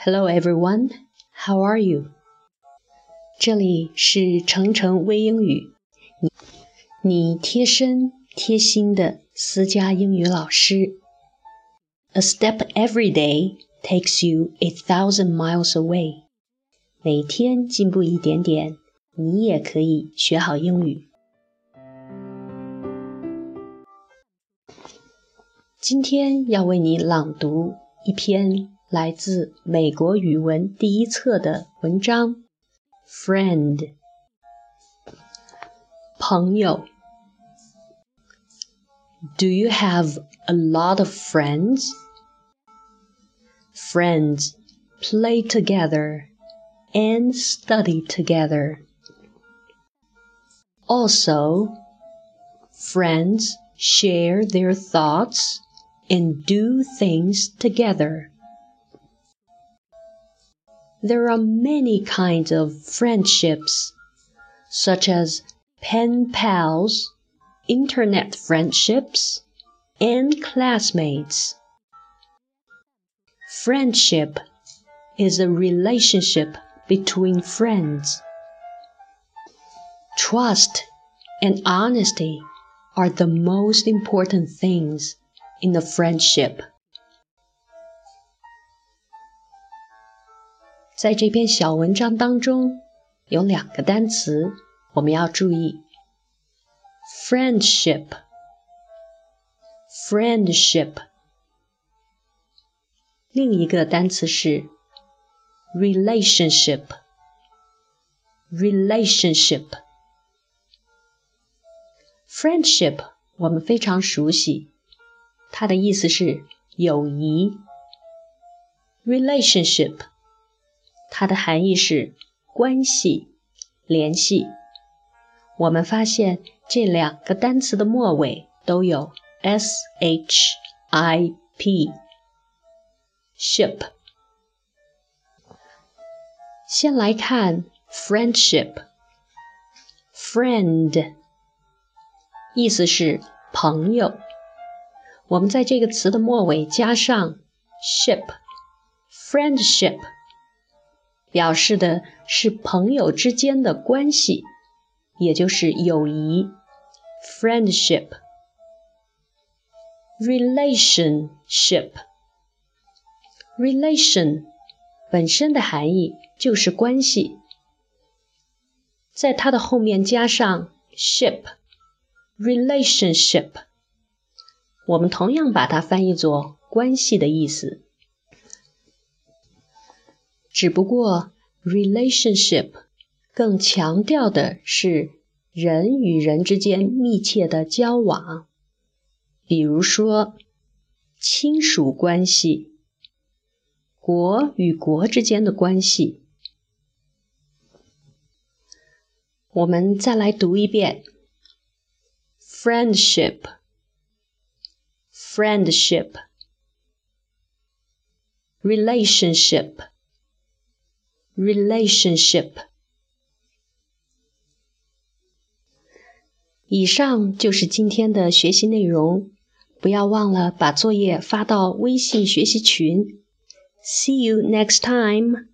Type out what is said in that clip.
Hello everyone, how are you? 这里是程程微英语，你你贴身贴心的私家英语老师。A step every day takes you a thousand miles away。每天进步一点点，你也可以学好英语。今天要为你朗读一篇。 来自美国语文第一册的文章，Friend，朋友。Do you have a lot of friends? Friends play together and study together. Also, friends share their thoughts and do things together. There are many kinds of friendships, such as pen pals, internet friendships, and classmates. Friendship is a relationship between friends. Trust and honesty are the most important things in a friendship. 在这篇小文章当中，有两个单词我们要注意：friendship，friendship。另一个单词是 relationship，relationship。friendship 我们非常熟悉，它的意思是友谊。relationship。它的含义是关系、联系。我们发现这两个单词的末尾都有 s h i p，ship。先来看 friendship，friend 意思是朋友。我们在这个词的末尾加上 ship，friendship。表示的是朋友之间的关系，也就是友谊，friendship。relationship，relation 本身的含义就是关系，在它的后面加上 ship，relationship，我们同样把它翻译作关系的意思。只不过，relationship 更强调的是人与人之间密切的交往，比如说亲属关系、国与国之间的关系。我们再来读一遍：friendship，friendship，relationship。relationship。以上就是今天的学习内容，不要忘了把作业发到微信学习群。See you next time.